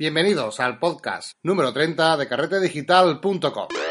Bienvenidos al podcast número 30 de carretedigital.com.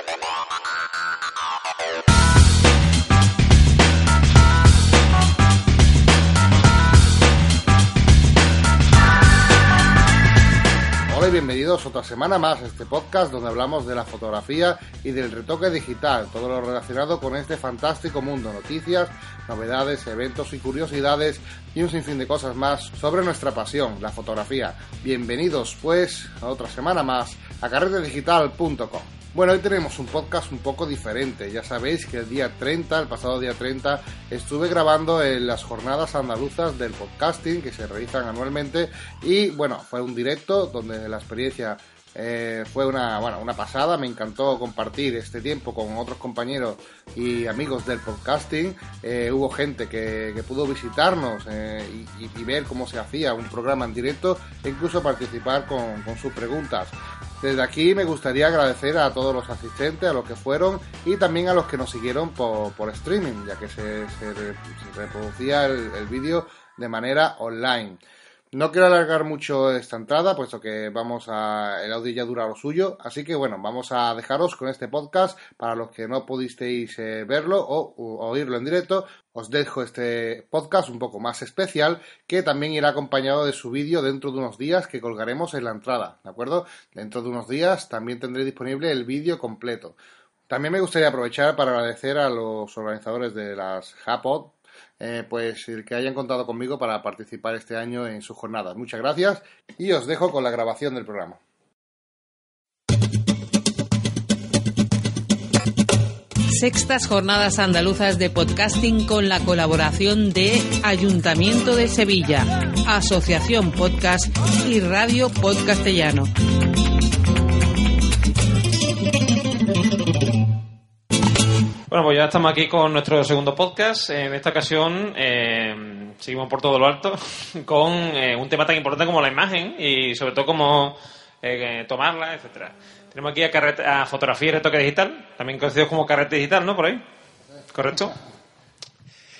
bienvenidos otra semana más a este podcast donde hablamos de la fotografía y del retoque digital, todo lo relacionado con este fantástico mundo, noticias, novedades, eventos y curiosidades y un sinfín de cosas más sobre nuestra pasión, la fotografía. Bienvenidos pues a otra semana más a carretedigital.com. Bueno, hoy tenemos un podcast un poco diferente. Ya sabéis que el día 30, el pasado día 30, estuve grabando en las jornadas andaluzas del podcasting que se realizan anualmente y bueno, fue un directo donde la experiencia eh, fue una, bueno, una pasada, me encantó compartir este tiempo con otros compañeros y amigos del podcasting. Eh, hubo gente que, pudo visitarnos eh, y, ver cómo se hacía un programa en directo e incluso participar con sus preguntas. Desde aquí me gustaría agradecer a todos los asistentes, a los que fueron y también a los que nos siguieron por, por streaming, ya que se, se, re- se reproducía el, el vídeo de manera online. No quiero alargar mucho esta entrada, puesto que vamos a. El audio ya dura lo suyo. Así que bueno, vamos a dejaros con este podcast. Para los que no pudisteis eh, verlo o, oírlo en directo, os dejo este podcast un poco más especial, que también irá acompañado de su vídeo dentro de unos días que colgaremos en la entrada, ¿de acuerdo? Dentro de unos días también tendré disponible el vídeo completo. También me gustaría aprovechar para agradecer a los organizadores de las Japod, eh, pues el que hayan contado conmigo para participar este año en sus jornadas. Muchas gracias y os dejo con la grabación del programa. Sextas Jornadas Andaluzas de Podcasting con la colaboración de Ayuntamiento de Sevilla, Asociación Podcast y Radio Podcastellano. Bueno, pues ya estamos aquí con nuestro segundo podcast. En esta ocasión eh, seguimos por todo lo alto con eh, un tema tan importante como la imagen y sobre todo cómo eh, tomarla, etcétera. Tenemos aquí a, a fotografía y retoque digital, también conocidos como carrete digital, ¿no? Por ahí. ¿Correcto?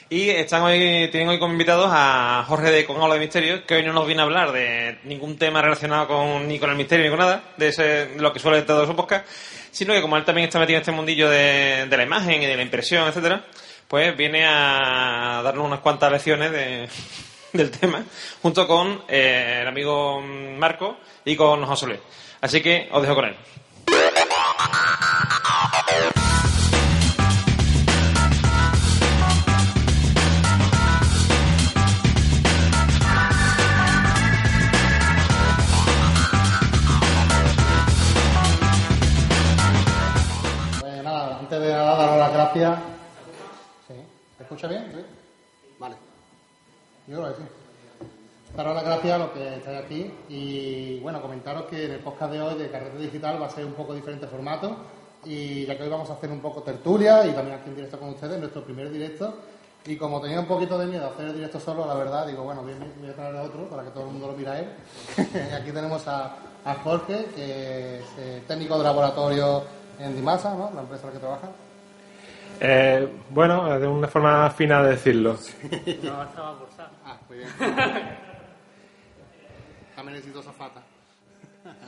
Y están hoy, tienen hoy como invitados a Jorge de Con de Misterio, que hoy no nos viene a hablar de ningún tema relacionado con, ni con el misterio ni con nada, de, ese, de lo que suele todo su podcast, sino que como él también está metido en este mundillo de, la imagen y de la impresión, etcétera, pues viene a darnos unas cuantas lecciones de, del tema, junto con eh, el amigo Marco y con José. Así que os dejo con él. Escucha bien? ¿Sí? Vale. Yo creo que sí. Daros las gracias a los que estáis aquí y bueno, comentaros que en el podcast de hoy de Carrete Digital va a ser un poco diferente formato y ya que hoy vamos a hacer un poco tertulia y también aquí en directo con ustedes, nuestro primer directo y como tenía un poquito de miedo a hacer el directo solo, la verdad, digo, bueno, voy, a- voy a traer a otro para que todo el mundo lo mire a él. aquí tenemos a, a Jorge, que es eh, técnico de laboratorio en Dimasa, ¿no? La empresa en la que trabaja. Eh, bueno, de una forma fina de decirlo. Ah, muy bien. También necesito zafata.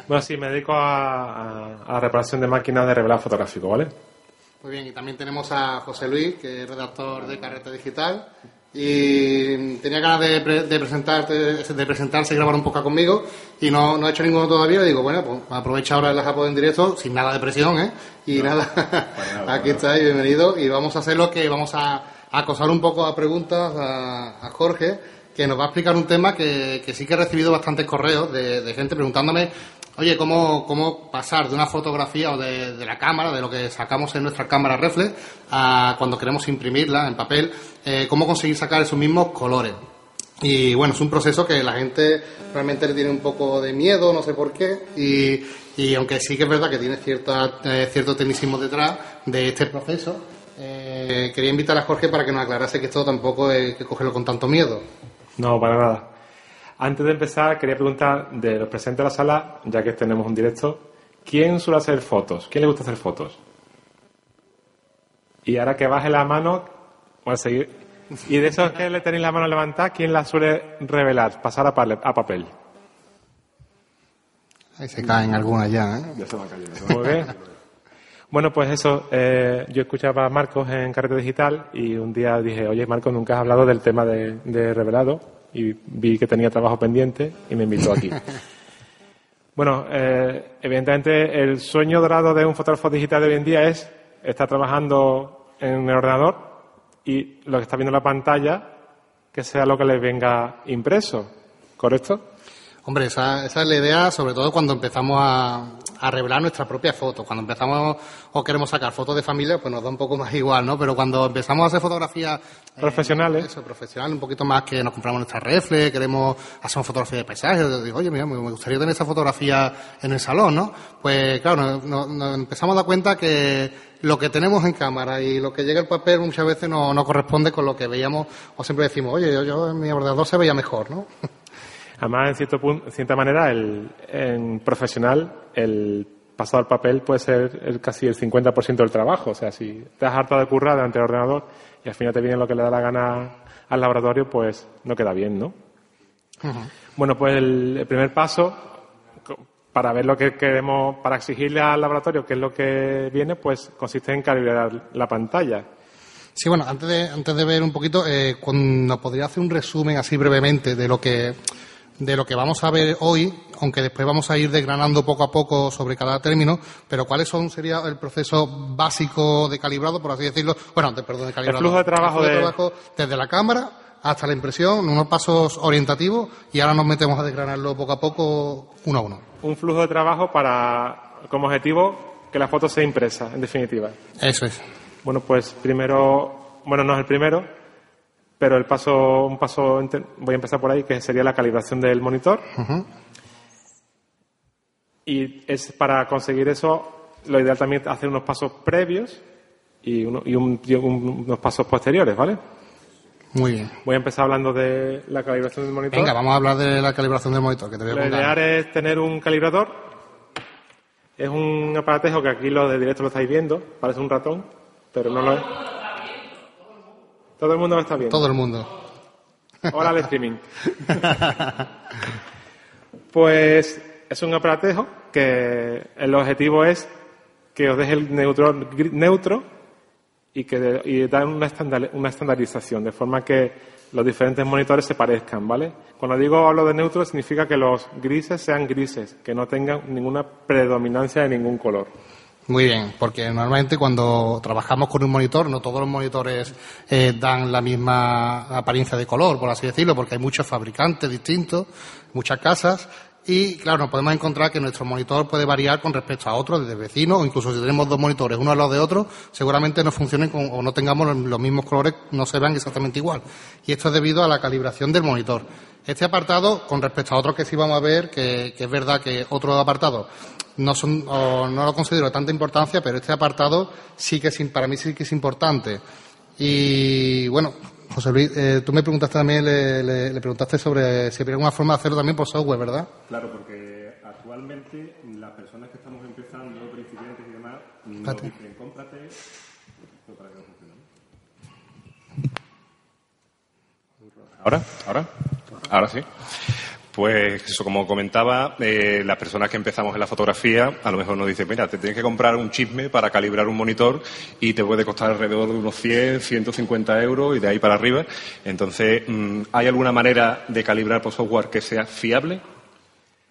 Bueno, sí, me dedico a, a- a la reparación de máquinas de revelado fotográfico, ¿vale? Muy bien, y también tenemos a José Luis, que es redactor de Carrete Digital. Y tenía ganas de, pre- de, presentarte, de presentarse y grabar un poco conmigo y no, no he hecho ninguno todavía. Digo, bueno, pues aprovecha ahora el Japón en directo, sin nada de presión, ¿eh? Y nada, aquí estáis, bienvenido. Y vamos a hacer lo que vamos a acosar un poco a preguntas a, a Jorge, que nos va a explicar un tema que, que sí que he recibido bastantes correos de, de gente preguntándome, oye, ¿cómo, cómo pasar de una fotografía o de, de la cámara, de lo que sacamos en nuestra cámara reflex, a cuando queremos imprimirla en papel, eh, cómo conseguir sacar esos mismos colores? Y bueno, es un proceso que la gente realmente le tiene un poco de miedo, no sé por qué, y, y aunque sí que es verdad que tiene cierta, eh, cierto tecnicismo detrás de este proceso, eh, quería invitar a Jorge para que nos aclarase que esto tampoco hay que cogerlo con tanto miedo. No, para nada. Antes de empezar, quería preguntar de los presentes de la sala, ya que tenemos un directo, ¿quién suele hacer fotos? ¿Quién le gusta hacer fotos? Y ahora que baje la mano, voy a seguir. Y de esos que le tenéis la mano levantada, ¿quién la suele revelar, pasar a, a papel? Ahí se caen algunas ya, ¿eh? Ya se van cayendo. Muy bien. Bueno, pues eso, eh, yo escuchaba a Marcos en Carrete Digital y un día dije, oye Marcos, nunca has hablado del tema de, de revelado y vi que tenía trabajo pendiente y me invitó aquí. bueno, eh, evidentemente el sueño dorado de un fotógrafo digital de hoy en día es estar trabajando en el ordenador y lo que está viendo en la pantalla que sea lo que le venga impreso, ¿correcto? Hombre, esa, esa es la idea, sobre todo cuando empezamos a, a revelar nuestra propia foto. Cuando empezamos o queremos sacar fotos de familia, pues nos da un poco más igual, ¿no? Pero cuando empezamos a hacer fotografías eh, Profesionales. eso, profesional, un poquito más que nos compramos nuestra refle, queremos hacer una fotografía de paisaje, digo, oye, mira, me gustaría tener esa fotografía en el salón, ¿no? Pues claro, nos, nos- nos empezamos a dar cuenta que lo que tenemos en cámara y lo que llega al papel muchas veces no, no corresponde con lo que veíamos, o siempre decimos, oye, yo, yo en mi ordenador se veía mejor, ¿no? Además, en cierto punto, en cierta manera, el, en profesional, el pasado al papel puede ser el- casi el 50% del trabajo. O sea, si te has hartado de currar delante del ordenador y al final te viene lo que le da la gana al laboratorio, pues no queda bien, ¿no? Bueno, pues el, el primer paso, para ver lo que queremos, para exigirle al laboratorio qué es lo que viene, pues consiste en calibrar la pantalla. Sí, bueno, antes de, antes de ver un poquito, eh, ¿nos podría hacer un resumen así brevemente de lo que de lo que vamos a ver hoy, aunque después vamos a ir desgranando poco a poco sobre cada término, pero cuáles son sería el proceso básico de calibrado, por así decirlo, bueno, de, perdón, de calibrado. flujo de trabajo flujo de- trabajo desde la cámara hasta la impresión, unos pasos orientativos y ahora nos metemos a desgranarlo poco a poco, uno a uno. Un flujo de trabajo para, como objetivo, que la foto sea impresa, en definitiva. Eso es. Bueno, pues primero, bueno, no es el primero, pero el paso, un paso, voy a empezar por ahí, que sería la calibración del monitor. Y es para conseguir eso, lo ideal también es hacer unos pasos previos y, uno- y un- y un- unos pasos posteriores, ¿vale? Muy bien. Voy a empezar hablando de la calibración del monitor. Venga, vamos a hablar de la calibración del monitor, que te voy a Lo ideal es tener un calibrador. Es un aparatejo que aquí lo de directo lo estáis viendo, parece un ratón, pero no lo es. Todo el mundo lo está viendo. Todo el mundo. Hola al streaming. Pues es un aparatejo que el objetivo es que os deje el neutro, gri- neutro y que y da una, estandar- una estandarización, de forma que los diferentes monitores se parezcan, ¿vale? Cuando digo hablo de neutro significa que los grises sean grises, que no tengan ninguna predominancia de ningún color. Muy bien, porque normalmente cuando trabajamos con un monitor, no todos los monitores eh, dan la misma apariencia de color, por así decirlo, porque hay muchos fabricantes distintos, muchas casas, y claro, nos podemos encontrar que nuestro monitor puede variar con respecto a otro, desde vecino, o incluso si tenemos dos monitores, uno al lado de otro, seguramente no funcionen con- o no tengamos los- mismos colores, no se vean exactamente igual. Y esto es debido a la calibración del monitor. Este apartado, con respecto a otros que sí vamos a ver, que, que es verdad que otros apartados no son o no lo considero de tanta importancia, pero este apartado sí que es, para mí sí que es importante. Y bueno, José Luis, eh, tú me preguntaste también, le, le- le preguntaste sobre si había alguna forma de hacerlo también por software, ¿verdad? Claro, porque actualmente las personas que estamos empezando, principiantes y demás, Espérate. dicen, cómprate... ¿Ahora? ¿Ahora? Ahora sí. Pues eso, como comentaba, eh, las personas que empezamos en la fotografía a lo mejor nos dicen, mira, te tienes que comprar un chisme para calibrar un monitor y te puede costar alrededor de unos 100, 150 euros y de ahí para arriba. Entonces, mm, ¿hay alguna manera de calibrar por software que sea fiable?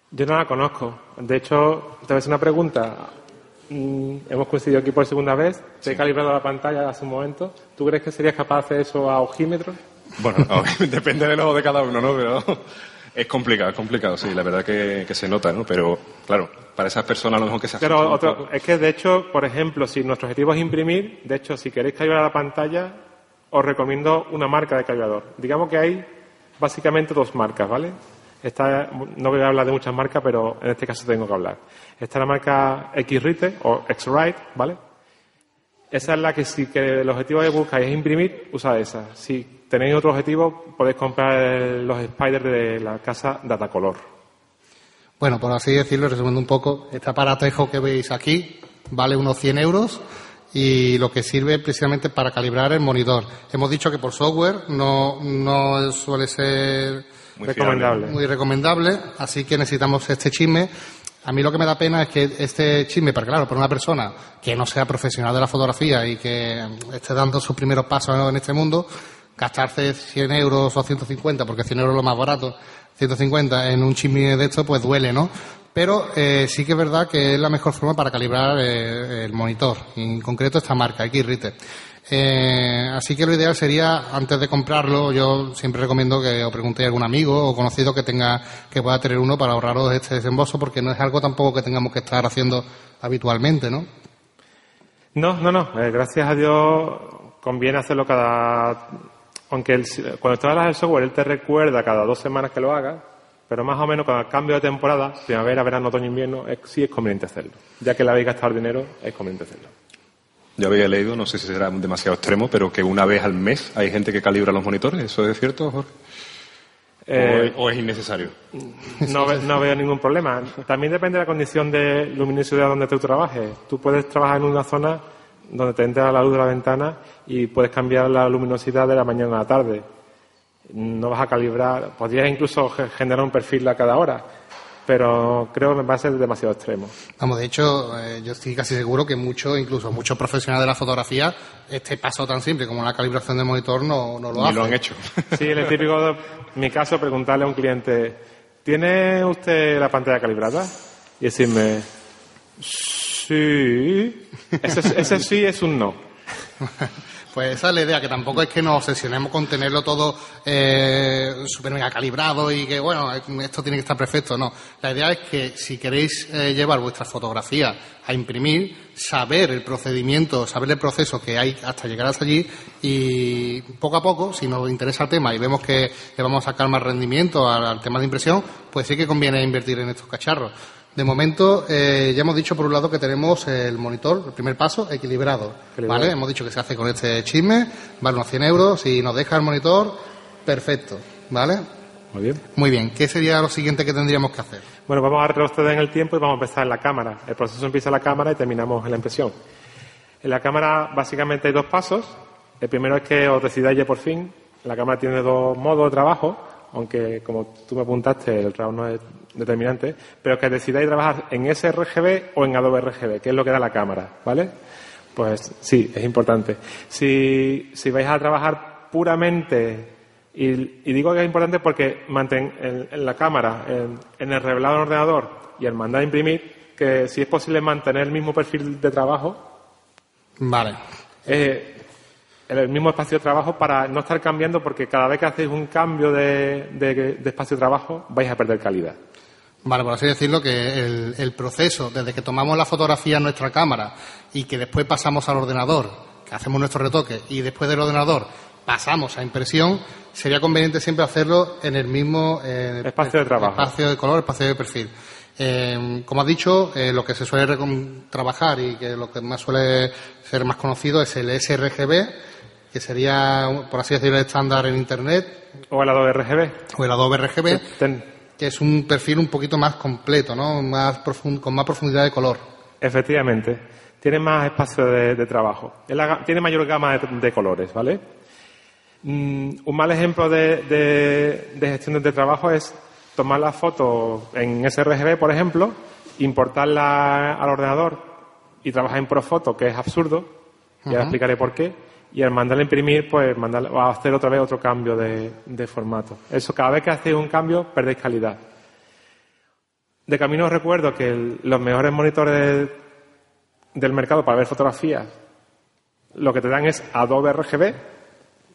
Yo no la conozco. De hecho, te voy a hacer una pregunta. Mm, Hemos coincidido aquí por segunda vez. Te he calibrado la pantalla hace un momento. ¿Tú crees que serías capaz de hacer eso a ojímetro? Bueno, depende del ojo de cada uno, ¿no? Pero es complicado, es complicado, sí, la verdad que, que se nota, ¿no? Pero, claro, para esas personas a lo mejor que se Pero otro, poco. es que de hecho, por ejemplo, si nuestro objetivo es imprimir, de hecho, si queréis calibrar la pantalla, os recomiendo una marca de calibrador. Digamos que hay básicamente dos marcas, ¿vale? Esta, no voy a hablar de muchas marcas, pero en este caso tengo que hablar. Está la marca X-Rite o X-Rite, ¿vale? Esa es la que si que el objetivo que buscáis es imprimir, usad esa. Si tenéis otro objetivo, podéis comprar los spiders de la casa Datacolor. Bueno, por así decirlo, resumiendo un poco, este aparatejo que veis aquí vale unos 100 euros y lo que sirve precisamente para calibrar el monitor. Hemos dicho que por software no, no suele ser Muy Recomendable. muy recomendable, así que necesitamos este chisme. A mí lo que me da pena es que este chisme, pero claro, por una persona que no sea profesional de la fotografía y que esté dando sus primeros pasos en este mundo, gastarse 100 euros o 150, porque 100 euros es lo más barato, 150 en un chisme de esto, pues duele, ¿no? Pero eh, sí que es verdad que es la mejor forma para calibrar eh, el monitor, en concreto esta marca, X-Rite. Eh, así que lo ideal sería, antes de comprarlo, yo siempre recomiendo que os preguntéis a algún amigo o conocido que tenga, que pueda tener uno para ahorraros este desembolso, porque no es algo tampoco que tengamos que estar haciendo habitualmente, ¿no? No, no, no. Eh, gracias a Dios conviene hacerlo cada. Aunque el- cuando hablas del software, él te recuerda cada dos semanas que lo hagas, pero más o menos cada cambio de temporada, primavera, verano, otoño, invierno, es- sí es conveniente hacerlo. Ya que le habéis gastado el dinero, es conveniente hacerlo. Yo había leído, no sé si será demasiado extremo, pero que una vez al mes hay gente que calibra los monitores. ¿Eso es cierto, Jorge? Eh, ¿O, es, o es innecesario? No, ve- no veo ningún problema. También depende de la condición de luminosidad donde tú trabajes. Tú puedes trabajar en una zona donde te entra la luz de la ventana y puedes cambiar la luminosidad de la mañana a la tarde. No vas a calibrar, podrías incluso ge- generar un perfil a cada hora, pero creo que va a ser demasiado extremo. Vamos, de hecho, eh, yo estoy casi seguro que muchos, incluso muchos profesionales de la fotografía, este paso tan simple como la calibración del monitor no, no lo Ni hacen. lo han hecho. Sí, el típico, de mi caso, preguntarle a un cliente, ¿tiene usted la pantalla calibrada? Y decirme, sí. Ese, sí es un no. Pues esa es la idea, que tampoco es que nos obsesionemos con tenerlo todo eh, súper mega calibrado y que, bueno, esto tiene que estar perfecto. No, la idea es que si queréis eh, llevar vuestra fotografía a imprimir, saber el procedimiento, saber el proceso que hay hasta llegar hasta allí y poco a poco, si nos interesa el tema y vemos que le vamos a sacar más rendimiento al tema de impresión, pues sí que conviene invertir en estos cacharros. De momento, eh, ya hemos dicho por un lado que tenemos el monitor, el primer paso, equilibrado. Equilibrado. ¿Vale? Hemos dicho que se hace con este chisme, vale unos 100 euros. Si nos deja el monitor, perfecto. ¿Vale? Muy bien. Muy bien. ¿Qué sería lo siguiente que tendríamos que hacer? Bueno, vamos a retroceder en el tiempo y vamos a empezar en la cámara. El proceso empieza en la cámara y terminamos en la impresión. En la cámara básicamente hay dos pasos. El primero es que os decidáis ya por fin. La cámara tiene dos modos de trabajo, aunque como tú me apuntaste, el RAW no es determinante, pero que decidáis trabajar en sRGB o en Adobe RGB, que es lo que da la cámara, ¿vale? Pues sí, es importante. Si, si vais a trabajar puramente, y, y digo que es importante porque mantén en, en la cámara, en, en el revelado del ordenador y el mandar a imprimir, que si es posible mantener el mismo perfil de trabajo, Vale. eh, el mismo espacio de trabajo para no estar cambiando porque cada vez que hacéis un cambio de, de- de espacio de trabajo vais a perder calidad. Vale, por así decirlo, que el, el proceso, desde que tomamos la fotografía en nuestra cámara y que después pasamos al ordenador, que hacemos nuestro retoque y después del ordenador pasamos a impresión, sería conveniente siempre hacerlo en el mismo eh, Espacio de trabajo. espacio de color, espacio de perfil. Eh, como has dicho, eh, lo que se suele trabajar y que lo que más suele ser más conocido es el sRGB, que sería, por así decirlo, el estándar en Internet, O el Adobe RGB. o el Adobe RGB Ten- que es un perfil un poquito más completo, ¿no? Más profun- con más profundidad de color. Efectivamente. Tiene más espacio de, de trabajo. Tiene mayor gama de, de colores, ¿vale? Mm, un mal ejemplo de, de, de gestión de trabajo es tomar la foto en sRGB, por ejemplo, importarla al ordenador y trabajar en Profoto, que es absurdo. Ya explicaré por qué. Y al mandarla a imprimir, pues mandarla, o a hacer otra vez otro cambio de, de formato. Eso, cada vez que hacéis un cambio, perdéis calidad. De camino os recuerdo que el- los mejores monitores del mercado para ver fotografías lo que te dan es Adobe RGB,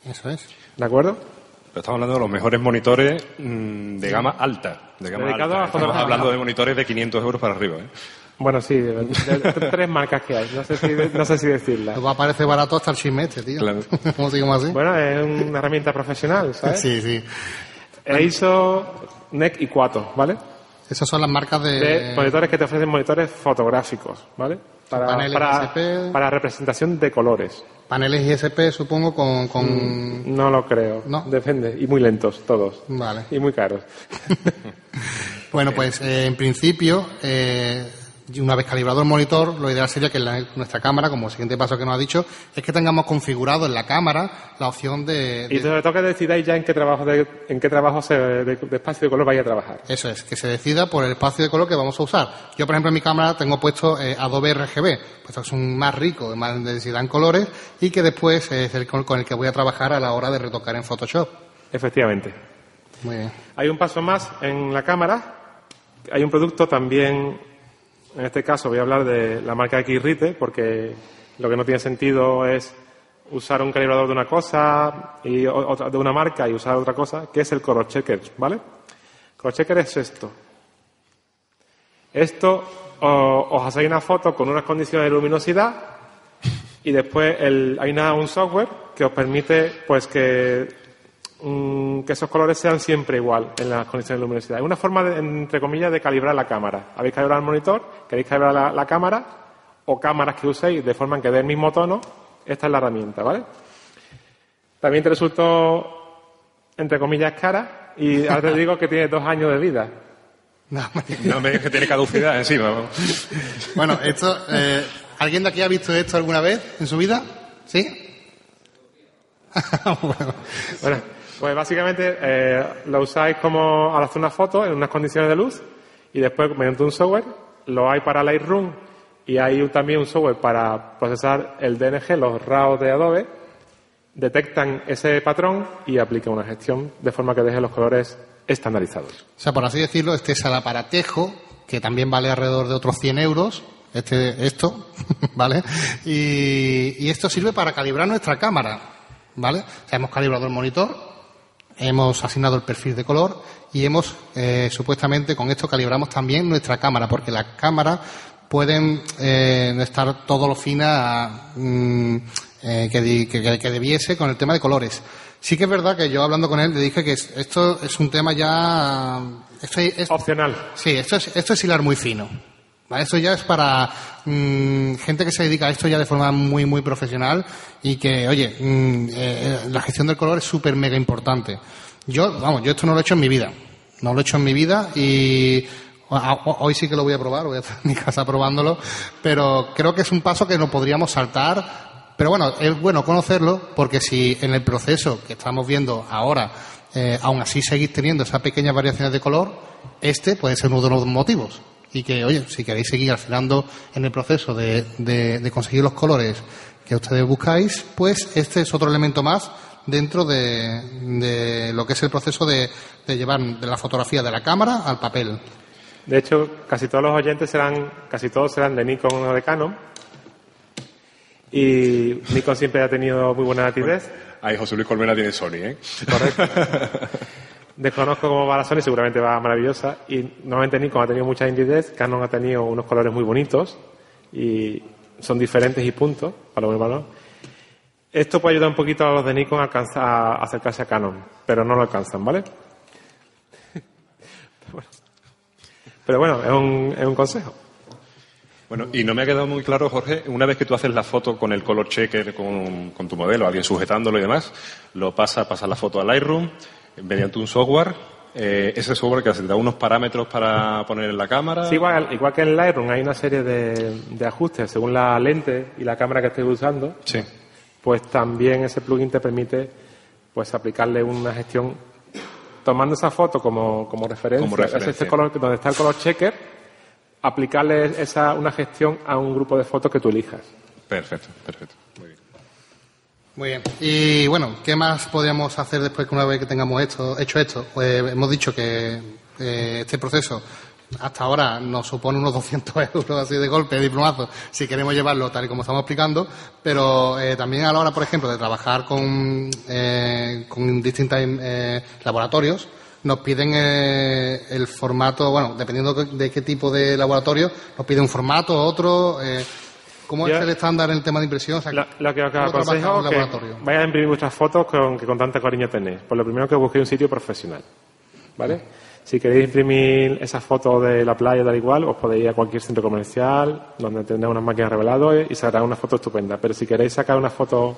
Eso es. ¿de acuerdo? Pero estamos hablando de los mejores monitores mm, de gama alta. De gama Dedicado alta. a Estamos hablando de monitores de 500 euros para arriba. ¿eh? Bueno, sí, de, de- de tres marcas que hay, no sé si, no sé si decirlas. Luego aparece barato hasta el chisme este, tío. Claro. ¿Cómo sigamos así? Bueno, es una herramienta profesional, ¿sabes? Sí, sí. E ISO, NEC y Quato, ¿vale? Esas son las marcas de... De monitores que te ofrecen monitores fotográficos, ¿vale? Para, Paneles para, ISP. para representación de colores. Paneles ISP, supongo, con... con... No lo creo. No. Depende. Y muy lentos, todos. Vale. Y muy caros. Bueno, pues eh, en principio, eh, Y una vez calibrado el monitor, lo ideal sería que la- nuestra cámara, como siguiente paso que nos ha dicho, es que tengamos configurado en la cámara la opción de, Y sobre todo que decidáis ya en qué trabajo de, en qué trabajo se- de, de espacio de color vais a trabajar. Eso es, que se decida por el espacio de color que vamos a usar. Yo, por ejemplo, en mi cámara tengo puesto eh, Adobe RGB, pues es un más rico, más densidad en colores y que después es el con el que voy a trabajar a la hora de retocar en Photoshop. Efectivamente. Muy bien. Hay un paso más en la cámara. Hay un producto también, en este caso voy a hablar de la marca Xrite, porque lo que no tiene sentido es usar un calibrador de una cosa y otra de una marca y usar otra cosa, que es el color checker, ¿vale? Color checker es esto. Esto os hacéis una foto con unas condiciones de luminosidad y después hay una- un software que os permite pues que, mm, que esos colores sean siempre igual en las condiciones de luminosidad. Es una forma, de, entre comillas, de calibrar la cámara. Habéis calibrado el monitor, queréis calibrar la, la cámara o cámaras que uséis de forma en que dé el mismo tono. Esta es la herramienta, ¿vale? También te resultó, entre comillas, cara y ahora te digo que tiene dos años de vida. No, No me digas que tiene caducidad encima. vamos. Bueno, esto, eh, ¿alguien de aquí ha visto esto alguna vez en su vida? ¿Sí? bueno, Bueno, pues básicamente eh, lo usáis como al hacer una foto en unas condiciones de luz y después mediante un software lo hay para Lightroom y hay también un software para procesar el DNG, los RAW de Adobe, detectan ese patrón y aplican una gestión de forma que deje los colores estandarizados. o sea, por así decirlo, este es el aparatejo, que también vale alrededor de otros 100 euros, este, esto, ¿vale? Y, y esto sirve para calibrar nuestra cámara, ¿vale? O sea, hemos calibrado el monitor, hemos asignado el perfil de color y hemos, eh, supuestamente, con esto calibramos también nuestra cámara, porque las cámaras pueden eh, no estar todo lo fina mm, eh, que, que- que- debiese con el tema de colores. Sí que es verdad que yo hablando con él le dije que es- esto es un tema ya... Esto es, Opcional. Sí, esto es, esto es hilar muy fino. ¿Vale? Esto ya es para mm, gente que se dedica a esto ya de forma muy, muy profesional y que, oye, mm, eh, la gestión del color es súper mega importante. Yo, vamos, yo esto no lo he hecho en mi vida. No lo he hecho en mi vida y hoy sí que lo voy a probar, voy a estar en mi casa probándolo, pero creo que es un paso que no podríamos saltar. Pero bueno, es bueno conocerlo porque si en el proceso que estamos viendo ahora, eh, aún así seguís teniendo esas pequeñas variaciones de color, este puede ser uno de los motivos. Y que, oye, si queréis seguir afinando en el proceso de, de- de conseguir los colores que ustedes buscáis, pues este es otro elemento más dentro de, de lo que es el proceso de, de llevar de la fotografía de la cámara al papel. De hecho, casi todos los oyentes serán, casi todos serán de Nikon o de Canon. Y Nikon siempre ha tenido muy buena nitidez. Ahí José Luis Colmena tiene Sony, ¿eh? Correcto. Desconozco cómo va la Sony, seguramente va maravillosa. Y normalmente Nikon ha tenido mucha nitidez, Canon ha tenido unos colores muy bonitos y son diferentes y puntos, para lo malo. Esto puede ayudar un poquito a los de Nikon a, alcanzar- a acercarse a Canon, pero no lo alcanzan, ¿vale? Pero bueno, es un, es un consejo. Bueno, y no me ha quedado muy claro, Jorge, una vez que tú haces la foto con el color checker, con, con tu modelo, alguien sujetándolo y demás, lo pasa, pasa la foto a Lightroom mediante un software. eh, ese software que te da unos parámetros para poner en la cámara. Sí, igual, igual que en Lightroom hay una serie de, de ajustes según la lente y la cámara que estés usando, Sí. pues también ese plugin te permite pues aplicarle una gestión tomando esa foto como, como referencia, Como es referencia. este color donde está el color checker, aplicarle esa una gestión a un grupo de fotos que tú elijas. Perfecto, perfecto. Muy bien. Y bueno, ¿qué más podríamos hacer después que una vez que tengamos esto, hecho esto? Pues hemos dicho que eh, este proceso hasta ahora nos supone unos 200 euros así de golpe, de diplomazo, si queremos llevarlo tal y como estamos explicando, pero eh, también a la hora, por ejemplo, de trabajar con, eh, con distintos eh, laboratorios, nos piden eh, el formato, bueno, dependiendo de qué tipo de laboratorio, nos piden un formato, otro. ¿Cómo Ya. es el estándar en el tema de impresión? O sea, lo que os ¿cómo trabaja aconsejo que vayáis a imprimir vuestras fotos con, que con tanto cariño tenéis. Por lo primero que busquéis un sitio profesional. ¿Vale? Si queréis imprimir esas fotos de la playa tal igual, os podéis ir a cualquier centro comercial donde tendrá unas máquinas reveladas y sacará una foto estupenda. Pero si queréis sacar una foto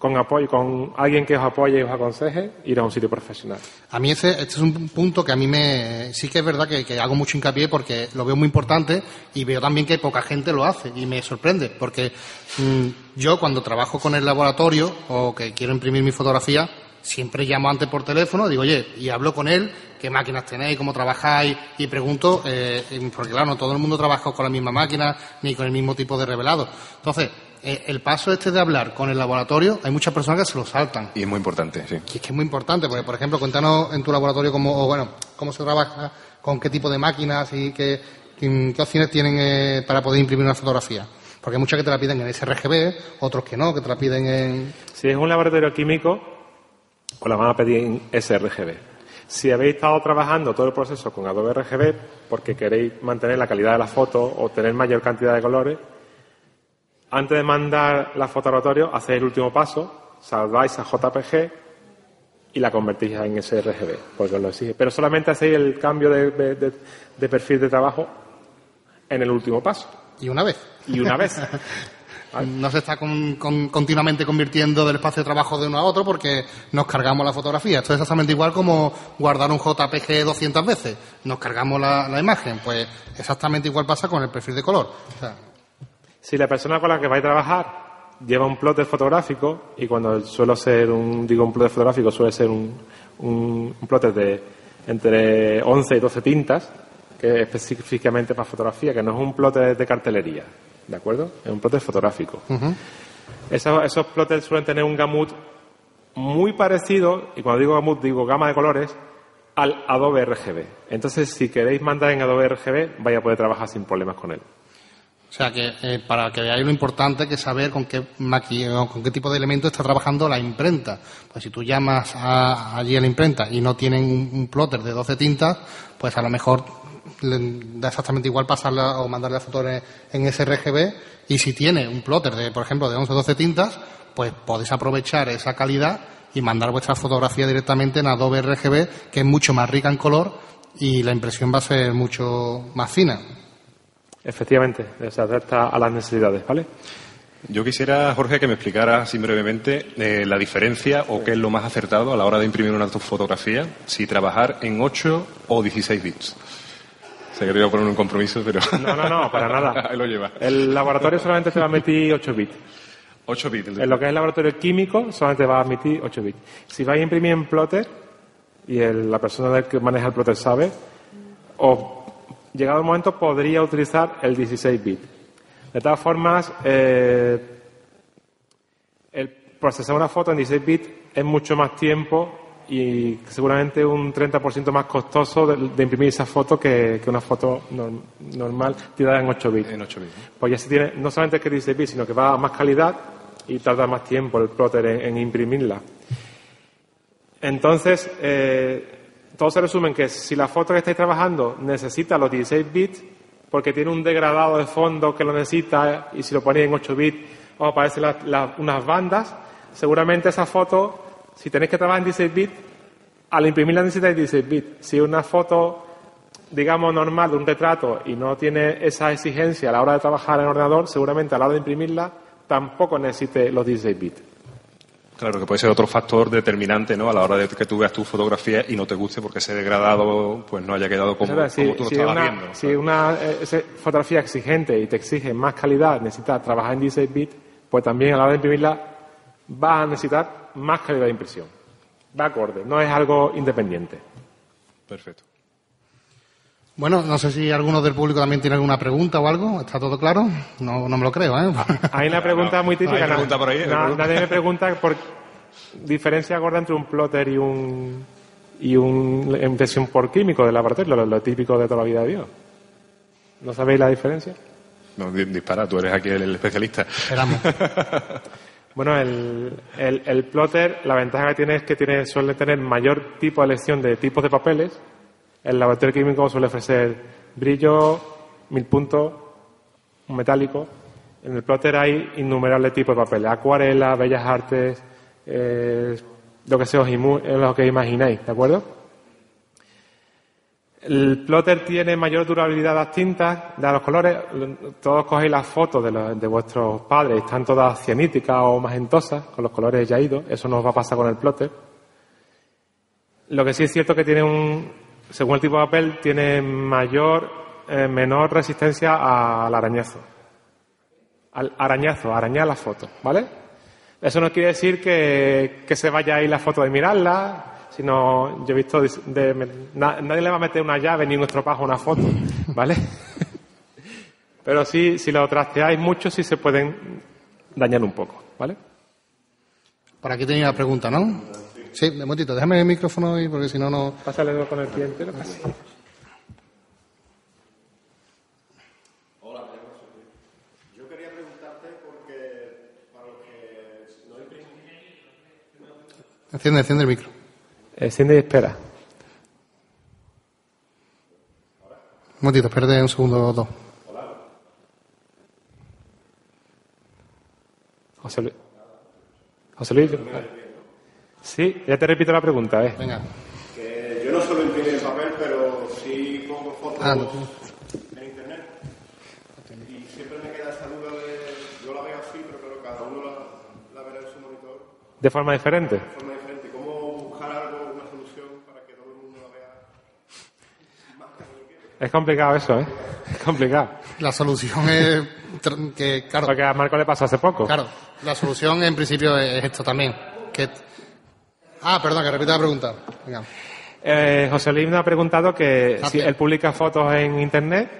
con apoyo, con alguien que os apoye y os aconseje, ir a un sitio profesional. A mí ese, este es un punto que a mí me, sí que es verdad que, que hago mucho hincapié porque lo veo muy importante y veo también que poca gente lo hace y me sorprende porque mm, yo cuando trabajo con el laboratorio o que quiero imprimir mi fotografía, siempre llamo antes por teléfono, digo, oye, y hablo con él, qué máquinas tenéis, cómo trabajáis, y pregunto, eh, porque claro, no todo el mundo trabaja con la misma máquina ni con el mismo tipo de revelado. Entonces, el paso este de hablar con el laboratorio, hay muchas personas que se lo saltan. Y es muy importante, sí. Y es que es muy importante, porque, por ejemplo, cuéntanos en tu laboratorio cómo, o bueno, cómo se trabaja, con qué tipo de máquinas y qué, qué opciones tienen eh, para poder imprimir una fotografía. Porque hay muchas que te la piden en sRGB, otros que no, que te la piden en... Si es un laboratorio químico, os la van a pedir en sRGB. Si habéis estado trabajando todo el proceso con Adobe RGB porque queréis mantener la calidad de la foto o tener mayor cantidad de colores, antes de mandar la foto al laboratorio, hacéis el último paso, salváis a JPG y la convertís en sRGB, porque os lo exige. Pero solamente hacéis el cambio de, de- de perfil de trabajo en el último paso. Y una vez. Y una vez. No se está con- con- continuamente convirtiendo del espacio de trabajo de uno a otro porque nos cargamos la fotografía. Esto es exactamente igual como guardar un JPG 200 veces. Nos cargamos la, la imagen. Pues exactamente igual pasa con el perfil de color. O sea, Si la persona con la que vais a trabajar lleva un plotter fotográfico, y cuando suelo ser un, digo un plotter fotográfico, suele ser un, un, un plotter de entre 11 y 12 tintas, que es específicamente para fotografía, que no es un plotter de cartelería, ¿de acuerdo? Es un plotter fotográfico. Esos, esos plotters suelen tener un gamut muy parecido, y cuando digo gamut digo gama de colores, al Adobe RGB. Entonces, si queréis mandar en Adobe RGB, vais a poder trabajar sin problemas con él. O sea que eh, para que veáis lo importante que es saber con qué con qué tipo de elemento está trabajando la imprenta. Pues si tú llamas a- allí a la imprenta y no tienen un, plotter de 12 tintas, pues a lo mejor le da exactamente igual pasarla o mandarle la foto en, en sRGB y si tiene un plotter de, por ejemplo, de 11 o 12 tintas, pues podéis aprovechar esa calidad y mandar vuestra fotografía directamente en Adobe RGB, que es mucho más rica en color y la impresión va a ser mucho más fina. Efectivamente, se adapta a las necesidades, ¿vale? Yo quisiera, Jorge, que me explicara así brevemente eh, la diferencia o qué es lo más acertado a la hora de imprimir una fotografía, si trabajar en 8 o 16 bits. Sé que te iba a poner un compromiso, pero... No, no, no, para nada. Ahí lo lleva. El laboratorio solamente te va a admitir 8 bits. 8 bits. En lo que es el laboratorio químico solamente va a admitir 8 bits. Si vais a imprimir en plotter, y el- la persona que maneja el plotter sabe, o llegado el momento podría utilizar el 16 bits. De todas formas, eh, el procesar una foto en 16 bits es mucho más tiempo y seguramente un 30% más costoso de, de imprimir esa foto que, que una foto norm- normal tirada en 8 bits. En 8 bits. Pues ya se tiene, no solamente que 16 bits, sino que va a más calidad y tarda más tiempo el plotter en, en imprimirla. Entonces, eh, todo se resume en que si la foto que estáis trabajando necesita los 16 bits, porque tiene un degradado de fondo que lo necesita, y si lo ponéis en 8 bits os aparecen las- unas bandas, seguramente esa foto, si tenéis que trabajar en 16 bits, al imprimirla necesitáis 16 bits. Si una foto digamos, normal de un retrato y no tiene esa exigencia a la hora de trabajar en ordenador, seguramente a la hora de imprimirla tampoco necesite los 16 bits. Claro, que puede ser otro factor determinante, ¿no? A la hora de que tú veas tu fotografía y no te guste porque ese degradado, pues no haya quedado como, si, tú lo si estabas una, viendo. si una eh, fotografía exigente y te exige más calidad, necesita trabajar en 16 bits, pues también a la hora de imprimirla va a necesitar más calidad de impresión. Va acorde, no es algo independiente. Perfecto. Bueno, no sé si alguno del público también tiene alguna pregunta o algo. ¿Está todo claro? No, no me lo creo, ¿eh? Hay una pregunta muy típica. Hay pregunta por ahí, pregunta. nadie me pregunta por diferencia gorda entre un plotter y un y un impresión por químico de laboratorio, lo, lo típico de toda la vida de Dios. ¿No sabéis la diferencia? No, di- dispara, tú eres aquí el, el especialista. Esperamos. Bueno, el, el, el plotter, la ventaja que tiene es que tiene, suele tener mayor tipo de elección de tipos de papeles. El laboratorio químico suele ofrecer brillo, mil puntos, un metálico. En el plotter hay innumerables tipos de papeles. Acuarela, bellas artes, eh, lo que se os imu- eh, lo que imagináis, ¿de acuerdo? El plotter tiene mayor durabilidad de las tintas, de los colores. Todos cogéis las fotos de, vuestros padres, están todas cianíticas o magentosas, con los colores ya idos. Eso no os va a pasar con el plotter. Lo que sí es cierto que tiene un, según el tipo de papel, tiene mayor, eh, menor resistencia al arañazo. Al arañazo, arañar la foto, ¿vale? Eso no quiere decir que, que se vaya ahí la foto de mirarla, sino yo he visto nadie le va a meter una llave ni un estropajo a una foto, ¿vale? Pero sí, si lo trasteáis mucho, sí se pueden dañar un poco, ¿vale? Por aquí tenía una pregunta, ¿no? Sí, de momentito, déjame el micrófono ahí porque si no, no. Pásale con el pie entero casi. Yo quería preguntarte porque para los que no Enciende, enciende el micro. Enciende y espera. Un momentito, espérate un segundo o dos. José Luis. José Luis. Sí, ya te repito la pregunta, ¿eh? Venga. que yo no solo imprimo en papel, pero sí pongo fotos Ah, no. en internet. Y siempre me queda esa duda de, yo la veo así, pero claro, cada uno la, la verá en su monitor De forma diferente. de forma diferente. ¿Cómo buscar algo, una solución para que todo el mundo la vea? Es complicado eso, ¿eh? Es complicado. La solución es que, claro, Porque a Marco le pasó hace poco. claro, la solución en principio es esto también. Que... Ah, perdón, que repita la pregunta. Venga. Eh, José Luis me ha preguntado que Ah, si él publica fotos en internet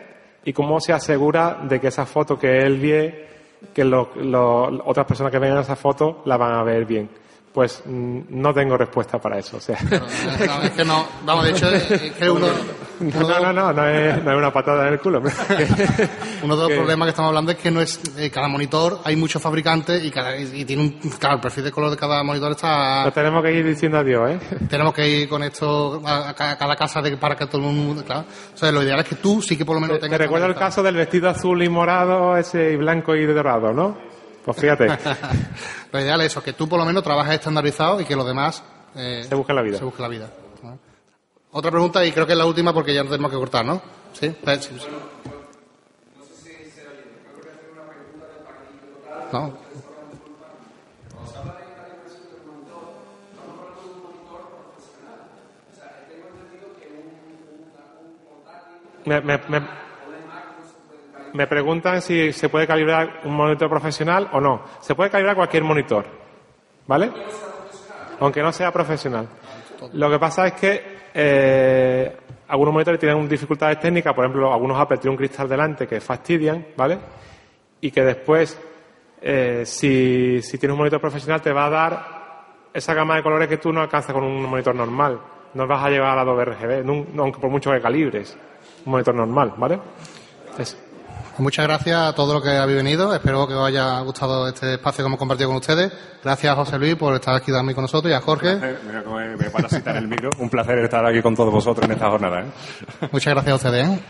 y cómo se asegura de que esas fotos que él ve, que lo- lo- otras personas que vean esas fotos la van a ver bien. Pues mm, no tengo respuesta para eso. O sea, No, es que no, vamos, de hecho, es que uno, no, no, no, no es, una patada en el culo. uno de los problemas que estamos hablando es que no es eh, cada monitor, hay muchos fabricantes y, cada, y, tiene un, claro, el perfil de color de cada monitor está, Nos tenemos que ir diciendo adiós, ¿eh? tenemos que ir con esto a, a ca- a cada casa de, para que todo el mundo, claro. O sea, lo ideal es que tú sí que por lo menos Te, tengas. te recuerdo el caso del vestido azul y morado, ese y blanco y dorado, ¿no? Pues fíjate, Lo ideal es eso, que tú por lo menos trabajes estandarizado y que los demás eh, se busca la vida. se busquen la vida. ¿No? Otra pregunta, y creo que es la última porque ya no tenemos que cortar, ¿no? Sí. Eh, sí, sí. No. Me, me, me, me preguntan si se puede calibrar un monitor profesional o no. Se puede calibrar cualquier monitor, ¿vale? Aunque no sea profesional. Lo que pasa es que eh, algunos monitores tienen dificultades técnicas, por ejemplo, algunos Apple tienen un cristal delante que fastidian, ¿vale? Y que después, eh, si, si tienes un monitor profesional, te va a dar esa gama de colores que tú no alcanzas con un monitor normal. No vas a llegar a 2 RGB, aunque por mucho que calibres un monitor normal, ¿vale? Muchas gracias a todos los que habéis venido. Espero que os haya gustado este espacio que hemos compartido con ustedes. Gracias a José Luis por estar aquí también con nosotros y a Jorge. Mira cómo me, me parasitar el micro. Un placer estar aquí con todos vosotros en esta jornada. ¿eh? Muchas gracias a ustedes. ¿eh?